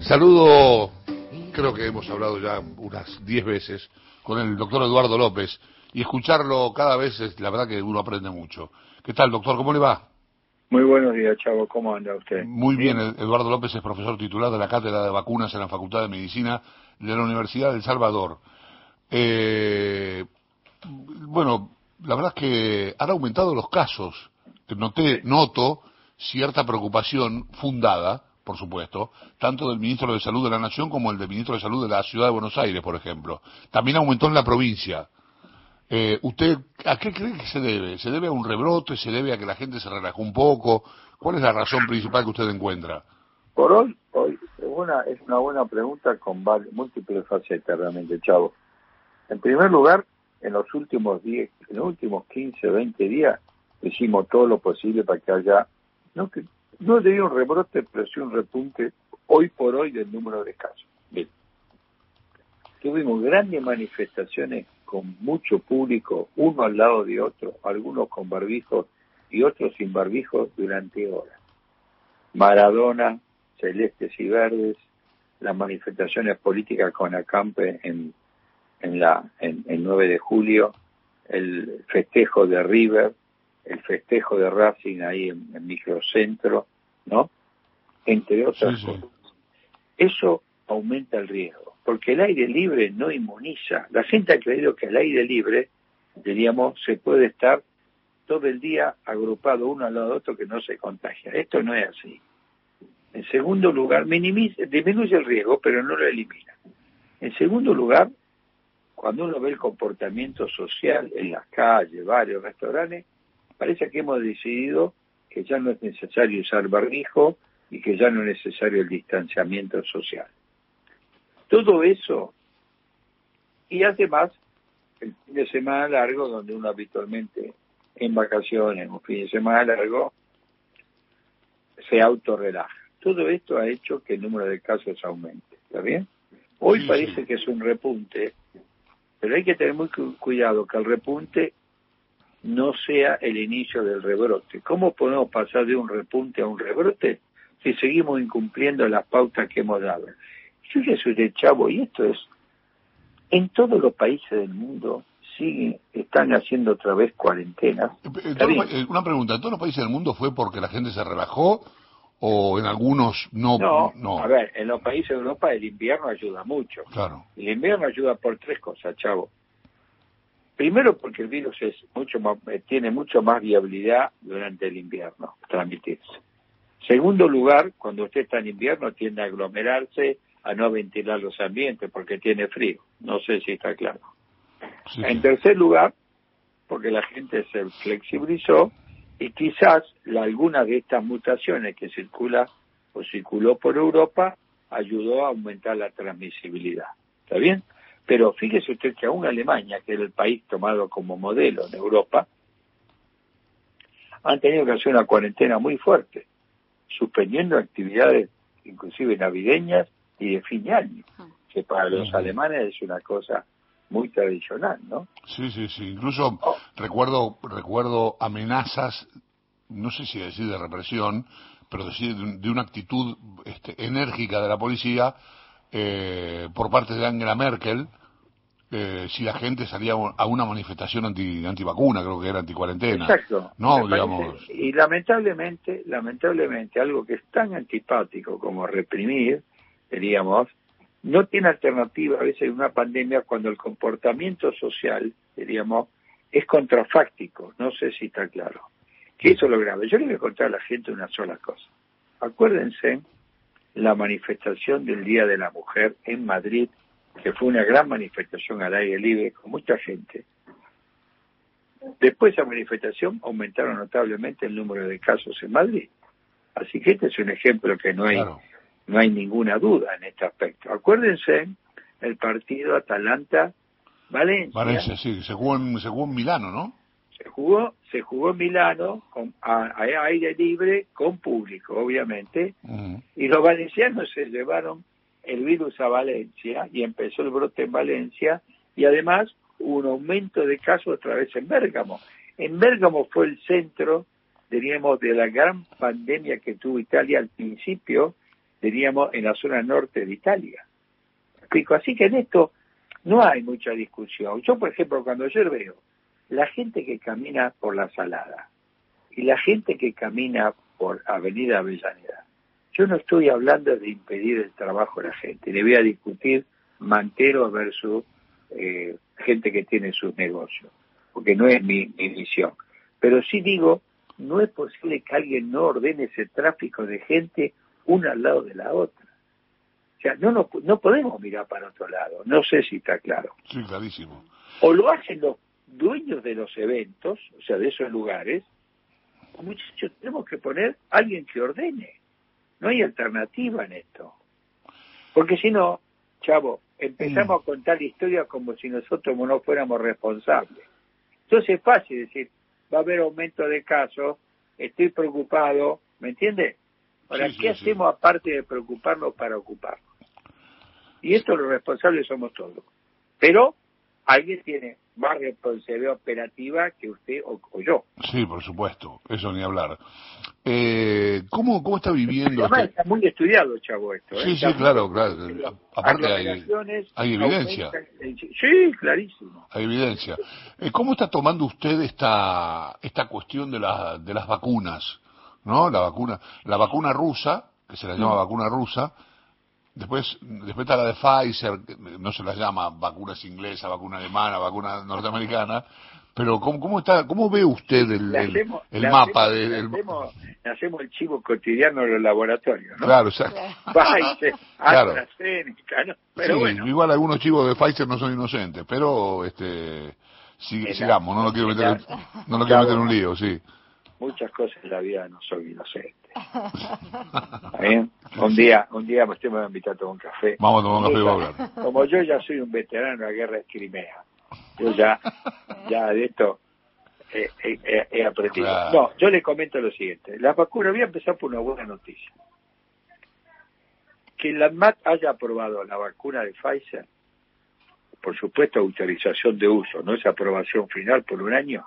Saludo, creo que hemos hablado ya unas 10 veces con el doctor Eduardo López y escucharlo cada vez es la verdad que uno aprende mucho. ¿Qué tal, doctor? ¿Cómo le va? Muy buenos días, Chavo. ¿Cómo anda usted? Muy bien. Eduardo López es profesor titular de la Cátedra de Vacunas en la Facultad de Medicina de la Universidad del Salvador. Eh, bueno, la verdad es que han aumentado los casos. Noté, noto cierta preocupación fundada por supuesto, tanto del ministro de Salud de la Nación como el del ministro de Salud de la Ciudad de Buenos Aires, por ejemplo. También aumentó en la provincia. Eh, ¿Usted a qué cree que se debe? ¿Se debe a un rebrote? ¿Se debe a que la gente se relajó un poco? ¿Cuál es la razón principal que usted encuentra? Por hoy, hoy es una, es una buena pregunta con múltiples facetas realmente, Chavo. En primer lugar, en los últimos 10, en los últimos 15, 20 días, hicimos todo lo posible para que haya, no que no diría un rebrote, pero sí un repunte hoy por hoy del número de casos. Bien. Tuvimos grandes manifestaciones con mucho público, uno al lado de otro, algunos con barbijos y otros sin barbijos durante horas. Maradona, celestes y verdes, las manifestaciones políticas con Acampe en, en la en, 9 de julio, el festejo de River, el festejo de Racing ahí en, microcentro, ¿no? Entre otras cosas. Eso aumenta el riesgo, porque el aire libre no inmuniza. La gente ha creído que el aire libre, diríamos, se puede estar todo el día agrupado uno al lado de otro que no se contagia. Esto no es así. En segundo lugar, minimiza, disminuye el riesgo, pero no lo elimina. En segundo lugar, cuando uno ve el comportamiento social en las calles, varios restaurantes, parece que hemos decidido que ya no es necesario usar barbijo y que ya no es necesario el distanciamiento social. Todo eso, y además el fin de semana largo, donde uno habitualmente en vacaciones, un fin de semana largo, se autorrelaja. Todo esto ha hecho que el número de casos aumente, ¿está bien? Hoy parece que es un repunte, pero hay que tener muy cuidado que el repunte no sea el inicio del rebrote. ¿Cómo podemos pasar de un repunte a un rebrote si seguimos incumpliendo las pautas que hemos dado? Fíjese usted, chavo, y esto es, en todos los países del mundo siguen, están haciendo otra vez cuarentenas. Eh, eh, una pregunta, ¿en todos los países del mundo fue porque la gente se relajó o en algunos no, no, no? a ver, en los países de Europa el invierno ayuda mucho. Claro. El invierno ayuda por tres cosas, chavo. Primero porque el virus es mucho más, eh, tiene mucho más viabilidad durante el invierno transmitirse. Segundo lugar, cuando usted está en invierno tiende a aglomerarse, a no ventilar los ambientes porque tiene frío. No sé si está claro. En tercer lugar, porque la gente se flexibilizó y quizás la, alguna de estas mutaciones que circula o circuló por Europa ayudó a aumentar la transmisibilidad. ¿Está bien? Pero fíjese usted que aún Alemania, que era el país tomado como modelo en Europa, han tenido que hacer una cuarentena muy fuerte, suspendiendo actividades inclusive navideñas y de fin de año, que para los alemanes es una cosa muy tradicional, ¿no? Sí, sí, sí. Incluso oh. recuerdo recuerdo amenazas, no sé si decir de represión, pero decir de, una actitud este, enérgica de la policía eh, por parte de Angela Merkel, eh, si la gente salía a una manifestación anti antivacuna, creo que era anticuarentena. Exacto. No, digamos. Y lamentablemente, lamentablemente, algo que es tan antipático como reprimir, diríamos, no tiene alternativa a veces en una pandemia cuando el comportamiento social, diríamos, es contrafáctico. No sé si está claro. Que eso es lo grave. Yo le voy a contar a la gente una sola cosa. Acuérdense la manifestación del Día de la Mujer en Madrid que fue una gran manifestación al aire libre con mucha gente. Después de esa manifestación aumentaron notablemente el número de casos en Madrid. Así que este es un ejemplo que no hay, no hay ninguna duda en este aspecto. Acuérdense el partido Atalanta-Valencia. Valencia, sí, se jugó, en, se jugó en Milano, ¿no? Se jugó, se jugó en Milano con, a, aire libre, con público, obviamente, y los valencianos se llevaron el virus a Valencia y empezó el brote en Valencia y además hubo un aumento de casos otra vez en Bérgamo. En Bérgamo fue el centro, diríamos, de la gran pandemia que tuvo Italia al principio diríamos, en la zona norte de Italia. Así que en esto no hay mucha discusión. Yo, por ejemplo, cuando yo veo la gente que camina por la Salada y la gente que camina por Avenida Avellaneda, yo no estoy hablando de impedir el trabajo de la gente, le voy a discutir mantero versus eh, gente que tiene sus negocios, porque no es mi, mi misión. Pero sí digo, no es posible que alguien no ordene ese tráfico de gente una al lado de la otra. O sea, no, no, no podemos mirar para otro lado. No sé si está claro. Sí, clarísimo. O lo hacen los dueños de los eventos, o sea, de esos lugares, muchachos, tenemos que poner a alguien que ordene. No hay alternativa en esto. Porque si no, chavo, empezamos Mm. a contar la historia como si nosotros no fuéramos responsables. Entonces es fácil decir, va a haber aumento de casos, estoy preocupado, ¿me entiende? Ahora, Sí, ¿qué sí. hacemos aparte de preocuparnos para ocuparnos? Y esto los responsables somos todos. Pero alguien tiene más responsabilidad operativa que usted o, o yo. Sí, por supuesto, eso ni hablar. Eh, ¿cómo, ¿Cómo está viviendo Además este- está muy estudiado, chavo, esto. ¿eh? Sí, sí, Está claro, claro. Aparte hay- hay evidencia. Sí, clarísimo. Hay evidencia. Eh, ¿Cómo está tomando usted esta, esta cuestión de, la- de las vacunas? ¿No? La vacuna, la vacuna rusa, que se la llama vacuna rusa, después, después está la de Pfizer, no se la llama vacunas inglesa, vacuna alemana, vacuna norteamericana, pero ¿cómo, cómo está, cómo ve usted el, mapa hacemos- de, le el- hacemos, hacemos el chivo cotidiano de los laboratorios, ¿no? Claro, o sea, Pfizer, Claro. AstraZeneca, ¿no? Pero sí, bueno, igual algunos chivos de Pfizer no son inocentes, pero este sigamos, no lo quiero meter, en- no lo quiero meter en un lío, sí. Muchas cosas en la vida no son inocentes. ¿Está bien? Un día, un día usted me va a invitar a tomar un café. Vamos a tomar un café y vamos a hablar. Como yo ya soy un veterano de la guerra de Crimea, yo ya, ya de esto he, he- he- he aprendido. Claro. No, yo le comento lo siguiente. La vacuna, voy a empezar por una buena noticia. Que la MAT haya aprobado la vacuna de Pfizer, por supuesto autorización de uso, no es aprobación final por un año,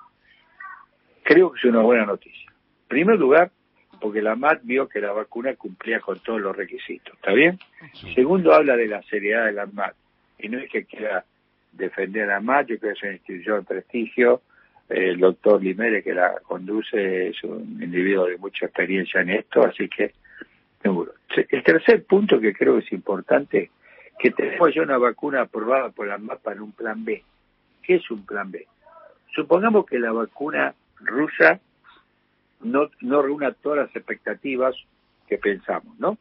creo que es una buena noticia. En primer lugar, porque la MAT vio que la vacuna cumplía con todos los requisitos, ¿está bien? Sí. Segundo, habla de la seriedad de la MAT. Y no es que quiera defender a la MAT, yo creo que es una institución de prestigio. El doctor Limere, que la conduce, es un individuo de mucha experiencia en esto, así que seguro. El tercer punto que creo que es importante, que tenemos ya una vacuna aprobada por la MAT para un plan B. ¿Qué es un plan B? Supongamos que la vacuna rusa no, no reúna todas las expectativas que pensamos, ¿no?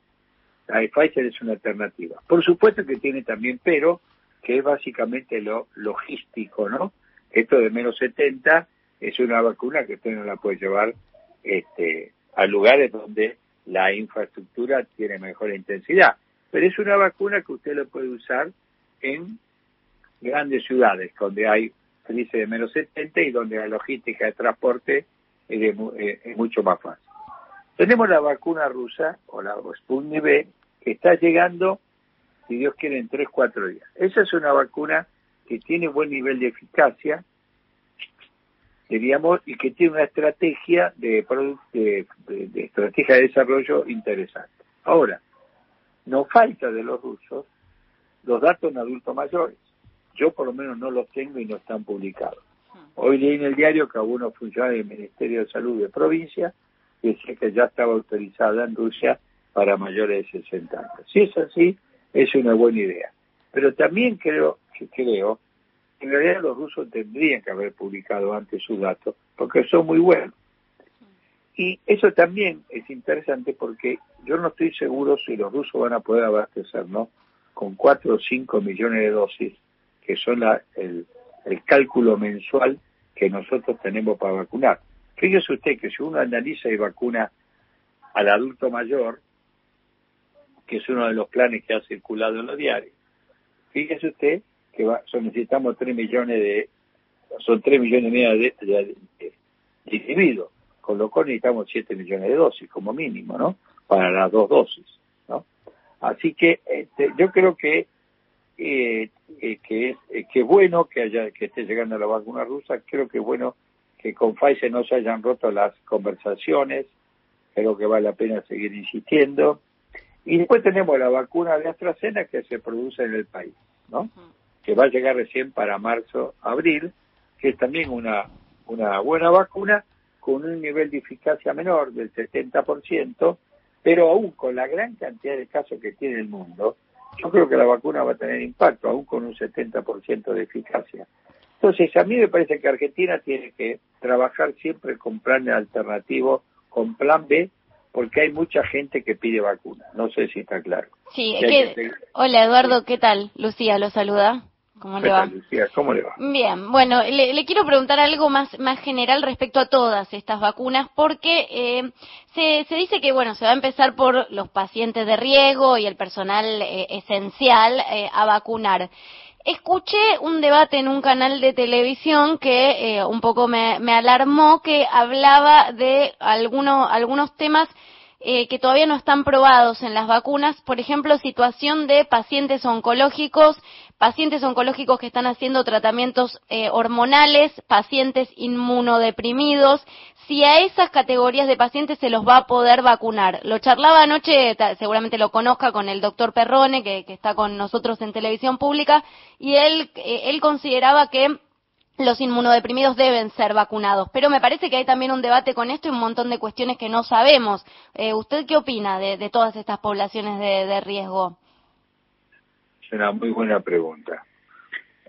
La de Pfizer es una alternativa. Por supuesto que tiene también pero, que es básicamente lo logístico, ¿no? Esto de menos 70 es una vacuna que usted no la puede llevar este, a lugares donde la infraestructura tiene mejor intensidad. Pero es una vacuna que usted lo puede usar en grandes ciudades, donde hay índice de menos 70 y donde la logística de transporte es, de eh, es mucho más fácil. Tenemos la vacuna rusa, o la Sputnik V, que está llegando, si Dios quiere, en 3-4 días. Esa es una vacuna que tiene buen nivel de eficacia, diríamos, y que tiene una estrategia de, de- de estrategia de desarrollo interesante. Ahora, nos falta de los rusos los datos en adultos mayores. Yo por lo menos no los tengo y no están publicados. Hoy leí en el diario que algunos funcionarios del Ministerio de Salud de provincia decían que ya estaba autorizada en Rusia para mayores de 60 años. Si es así, es una buena idea. Pero también creo que creo que en realidad los rusos tendrían que haber publicado antes sus datos porque son muy buenos. Y eso también es interesante porque yo no estoy seguro si los rusos van a poder abastecernos con 4 o 5 millones de dosis, que son la, el, cálculo mensual que nosotros tenemos para vacunar. Fíjese usted que si uno analiza y vacuna al adulto mayor, que es uno de los planes que ha circulado en los diarios, fíjese usted que va, necesitamos 3 millones de, son 3 millones y medio de, de- de- de individuos, con lo cual necesitamos 7 millones de dosis como mínimo, ¿no? Para las dos dosis, ¿no? Así que este, yo creo que eh, eh, que es eh, que es bueno que haya que esté llegando la vacuna rusa, creo que es bueno que con Pfizer no se hayan roto las conversaciones, creo que vale la pena seguir insistiendo. Y después tenemos la vacuna de AstraZeneca que se produce en el país, ¿no? Que va a llegar recién para marzo, abril, que es también una, una buena vacuna con un nivel de eficacia menor del 70%, pero aún con la gran cantidad de casos que tiene el mundo, yo creo que la vacuna va a tener impacto, aún con un 70% de eficacia. Entonces, a mí me parece que Argentina tiene que trabajar siempre con planes alternativos, con plan B, porque hay mucha gente que pide vacuna. No sé si está claro. Sí, hola Eduardo, ¿qué tal? Lucía lo saluda. ¿Cómo le va? Lucía? ¿Cómo le va? Bien, bueno, le, quiero preguntar algo más, más general respecto a todas estas vacunas, porque eh, se, se, dice que, bueno, se va a empezar por los pacientes de riesgo y el personal eh, esencial eh, a vacunar. Escuché un debate en un canal de televisión que eh, un poco me, alarmó, que hablaba de algunos temas eh, que todavía no están probados en las vacunas, por ejemplo, situación de pacientes oncológicos, pacientes oncológicos que están haciendo tratamientos eh, hormonales, pacientes inmunodeprimidos, si a esas categorías de pacientes se los va a poder vacunar. Lo charlaba anoche, seguramente lo conozca con el doctor Perrone, que, está con nosotros en televisión pública, y él, eh, él consideraba que los inmunodeprimidos deben ser vacunados. Pero me parece que hay también un debate con esto y un montón de cuestiones que no sabemos. Eh, ¿Usted qué opina de, todas estas poblaciones de, riesgo? Una muy buena pregunta.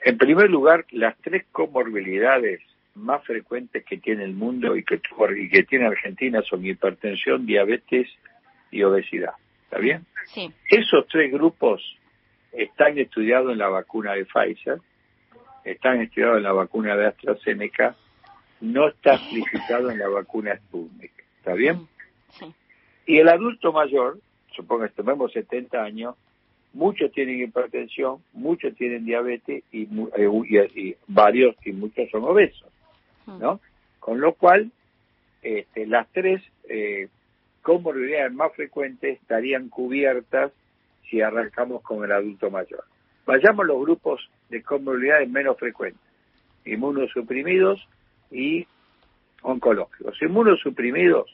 En primer lugar, las tres comorbilidades más frecuentes que tiene el mundo y que, y que tiene Argentina son hipertensión, diabetes y obesidad. ¿Está bien? Sí. Esos tres grupos están estudiados en la vacuna de Pfizer están estudiados en la vacuna de AstraZeneca, no está explicitado en la vacuna Sputnik. ¿Está bien? Sí. Y el adulto mayor, supongo que tomemos 70 años, muchos tienen hipertensión, muchos tienen diabetes y, eh, varios y muchos son obesos, ¿no? Con lo cual, este, las tres eh, comorbilidades más frecuentes estarían cubiertas si arrancamos con el adulto mayor. Vayamos a los grupos de comorbilidades menos frecuentes, inmunosuprimidos y oncológicos. Inmunosuprimidos,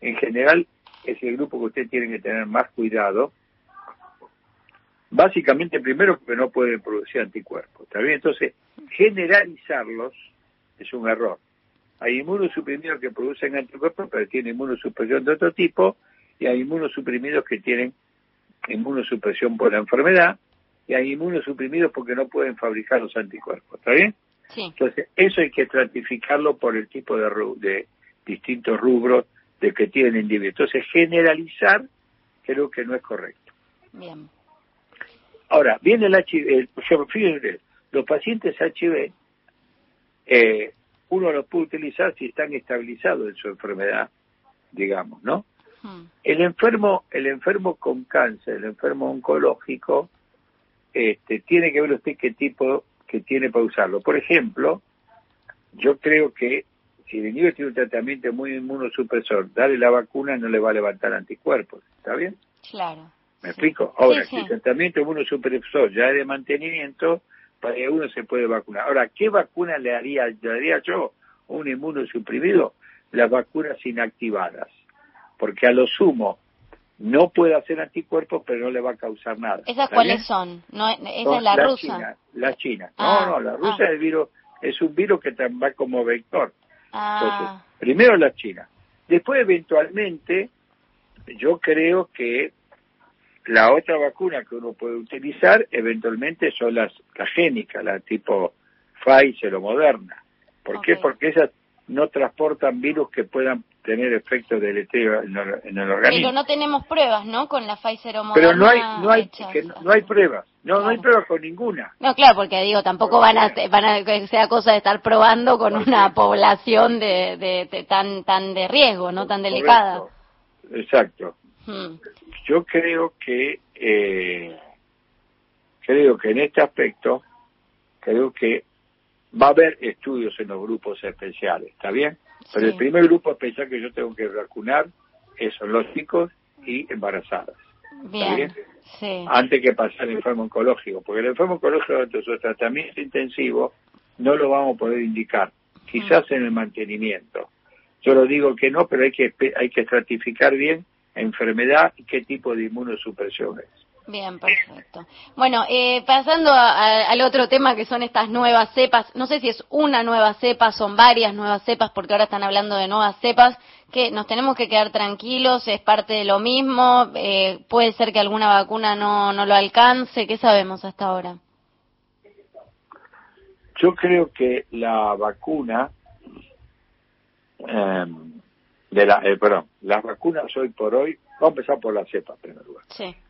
en general, es el grupo que usted tiene que tener más cuidado, básicamente primero porque no pueden producir anticuerpos, ¿está bien? Entonces, generalizarlos es un error. Hay inmunosuprimidos que producen anticuerpos, pero tienen inmunosupresión de otro tipo, y hay inmunosuprimidos que tienen inmunosupresión por la enfermedad, y hay inmunosuprimidos porque no pueden fabricar los anticuerpos, ¿está bien? Sí. Entonces, eso hay que estratificarlo por el tipo de, de distintos rubros de que tienen individuos. Entonces, generalizar creo que no es correcto. Bien. Ahora, viene el HIV, fíjense, los pacientes HIV, eh, uno los puede utilizar si están estabilizados en su enfermedad, digamos, ¿no? Hmm. El enfermo, el enfermo con cáncer, el enfermo oncológico, este, tiene que ver usted qué tipo que tiene para usarlo. Por ejemplo, yo creo que si el niño tiene un tratamiento muy inmunosupresor, darle la vacuna no le va a levantar anticuerpos, ¿está bien? Claro. ¿Me explico? Ahora, si el tratamiento inmunosupresor ya es de mantenimiento, para uno se puede vacunar. Ahora, ¿qué vacuna le haría, le haría yo a un inmunosuprimido? Las vacunas inactivadas. Porque a lo sumo, no puede hacer anticuerpos, pero no le va a causar nada. ¿Esas cuáles son? No, ¿Esa es la, rusa? la China. no, ah, no, la rusa ah. es, virus, es un virus que va como vector. Ah. Entonces, primero la China. Después, eventualmente, yo creo que la otra vacuna que uno puede utilizar, eventualmente, son las, las génicas, las tipo Pfizer o Moderna. ¿Por qué? Porque esas no transportan virus que puedan tener efectos de en el, en el organismo. Pero no tenemos pruebas, ¿no? Con la Pfizer o Moderna Pero no hay, no hay, no hay pruebas. No, no hay pruebas con ninguna. No, claro, porque digo, tampoco van a, van a que sea cosa de estar probando con una población de, de, tan tan de riesgo, no tan delicada. Exacto. Hmm. Yo creo que eh, creo que en este aspecto creo que va a haber estudios en los grupos especiales, ¿está bien? Pero el primer grupo especial que yo tengo que vacunar son los chicos y embarazadas. Bien, Antes que pasar el enfermo oncológico, porque el enfermo oncológico de su tratamiento intensivo no lo vamos a poder indicar, quizás en el mantenimiento. Yo lo digo que no, pero hay que hay que estratificar bien enfermedad y qué tipo de inmunosupresión es. Bien, perfecto. Bueno, eh, pasando al otro tema que son estas nuevas cepas, no sé si es una nueva cepa, son varias nuevas cepas, porque ahora están hablando de nuevas cepas, que nos tenemos que quedar tranquilos, es parte de lo mismo, eh, puede ser que alguna vacuna no, no lo alcance, ¿qué sabemos hasta ahora? Yo creo que la vacuna, eh, de la, eh, perdón, las vacunas hoy por hoy Vamos a empezar por la cepa, en primer lugar.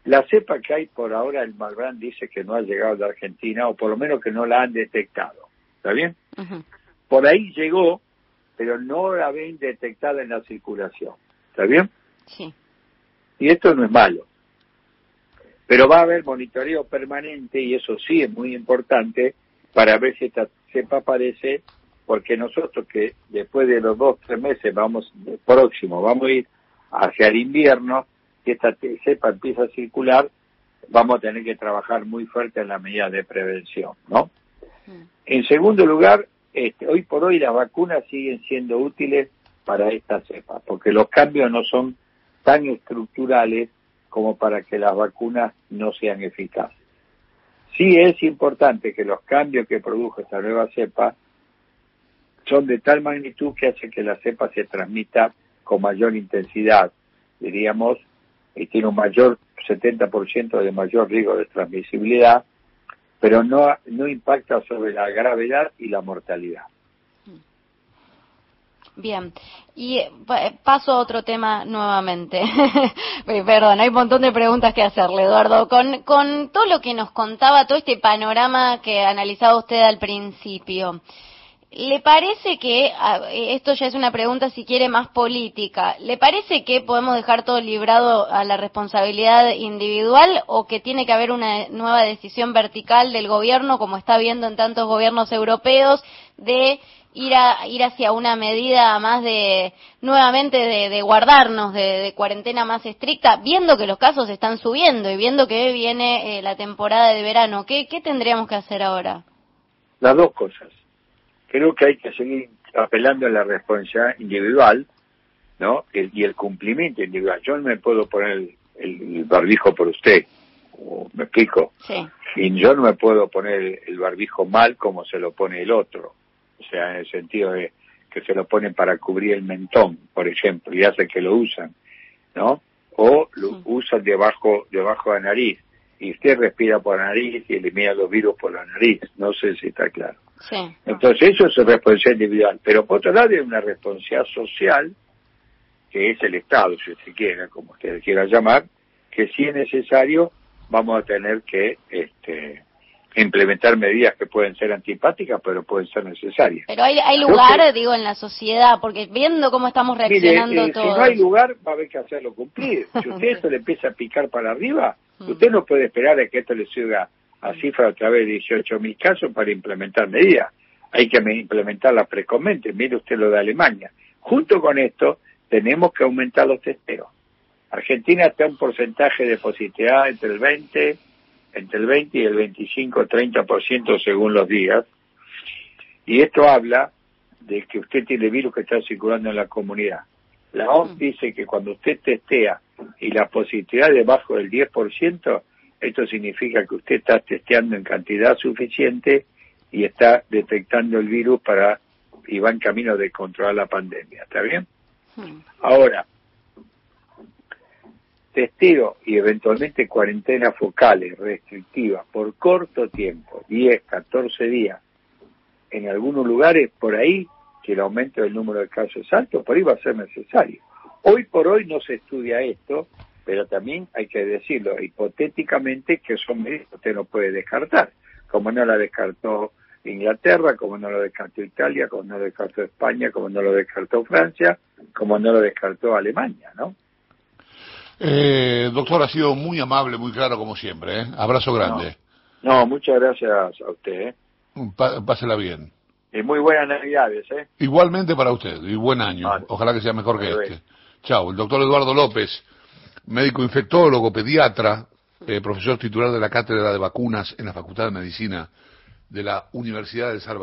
La cepa que hay por ahora, el Malbrán dice que no ha llegado de Argentina, o por lo menos que no la han detectado. ¿Está bien? Por ahí llegó, pero no la ven detectada en la circulación. ¿Está bien? Sí. Y esto no es malo. Pero va a haber monitoreo permanente, y eso sí es muy importante, para ver si esta cepa aparece, porque nosotros que después de los dos, tres meses vamos, próximo, vamos a ir hacia el invierno, que esta cepa empieza a circular, vamos a tener que trabajar muy fuerte en la medida de prevención, ¿no? Mm. En segundo lugar, este, hoy por hoy las vacunas siguen siendo útiles para esta cepa, porque los cambios no son tan estructurales como para que las vacunas no sean eficaces. Sí es importante que los cambios que produjo esta nueva cepa son de tal magnitud que hace que la cepa se transmita con mayor intensidad, diríamos, y tiene un mayor 70% de mayor riesgo de transmisibilidad, pero no, no impacta sobre la gravedad y la mortalidad. Bien, y eh, paso a otro tema nuevamente. Perdón, hay un montón de preguntas que hacerle, Eduardo. Con, con todo lo que nos contaba, todo este panorama que analizaba usted al principio, ¿Le parece que, esto ya es una pregunta si quiere más política, ¿le parece que podemos dejar todo librado a la responsabilidad individual o que tiene que haber una nueva decisión vertical del gobierno, como está viendo en tantos gobiernos europeos, de ir, a, ir hacia una medida más de, nuevamente, de, guardarnos, de, cuarentena más estricta, viendo que los casos están subiendo y viendo que viene eh, la temporada de verano? ¿Qué, ¿Qué tendríamos que hacer ahora? Las dos cosas creo que hay que seguir apelando a la responsabilidad individual, ¿no? y el cumplimiento individual. Yo no me puedo poner el, barbijo por usted, me explico. Sí. Y yo no me puedo poner el barbijo mal como se lo pone el otro. O sea, en el sentido de que se lo ponen para cubrir el mentón, por ejemplo, y hace que lo usan, ¿no? O lo usan debajo, debajo de la nariz. Y usted respira por la nariz y elimina los virus por la nariz. No sé si está claro. Entonces eso es responsabilidad individual, pero por otro lado hay una responsabilidad social, que es el Estado, si se quiera, como usted quiera llamar, que si es necesario vamos a tener que este, implementar medidas que pueden ser antipáticas, pero pueden ser necesarias. Pero hay, hay lugar, digo, en la sociedad, porque viendo cómo estamos reaccionando mire, todos. Si no hay lugar, va a haber que hacerlo cumplir. Si usted esto le empieza a picar para arriba, mm. usted no puede esperar a que esto le siga a cifra a través de 18.000 casos para implementar medidas. Hay que implementarlas precomente. Mire usted lo de Alemania. Junto con esto, tenemos que aumentar los testeos. Argentina está un porcentaje de positividad entre el 20, entre el 20 y el 25, 30% según los días. Y esto habla de que usted tiene virus que está circulando en la comunidad. La OMS dice que cuando usted testea y la positividad es debajo del 10%, esto significa que usted está testeando en cantidad suficiente y está detectando el virus para y va en camino de controlar la pandemia. ¿Está bien? Hmm. Ahora, testeo y eventualmente cuarentenas focales restrictivas por corto tiempo, 10, 14 días, en algunos lugares por ahí, si el aumento del número de casos es alto, por ahí va a ser necesario. Hoy por hoy no se estudia esto, pero también hay que decirlo hipotéticamente que son medidas que usted no puede descartar, como no la descartó Inglaterra, como no lo descartó Italia, como no lo descartó España, como no lo descartó Francia, como no lo descartó Alemania, ¿no? Eh, doctor, ha sido muy amable, muy claro como siempre. ¿eh? Abrazo grande. No, muchas gracias a usted. ¿eh? pásela bien. Y muy buenas navidades. ¿eh? Igualmente para usted, y buen año. Ojalá que sea mejor que este. Chao, el doctor Eduardo López médico infectólogo, pediatra, eh, profesor titular de la Cátedra de Vacunas en la Facultad de Medicina de la Universidad de Salvador.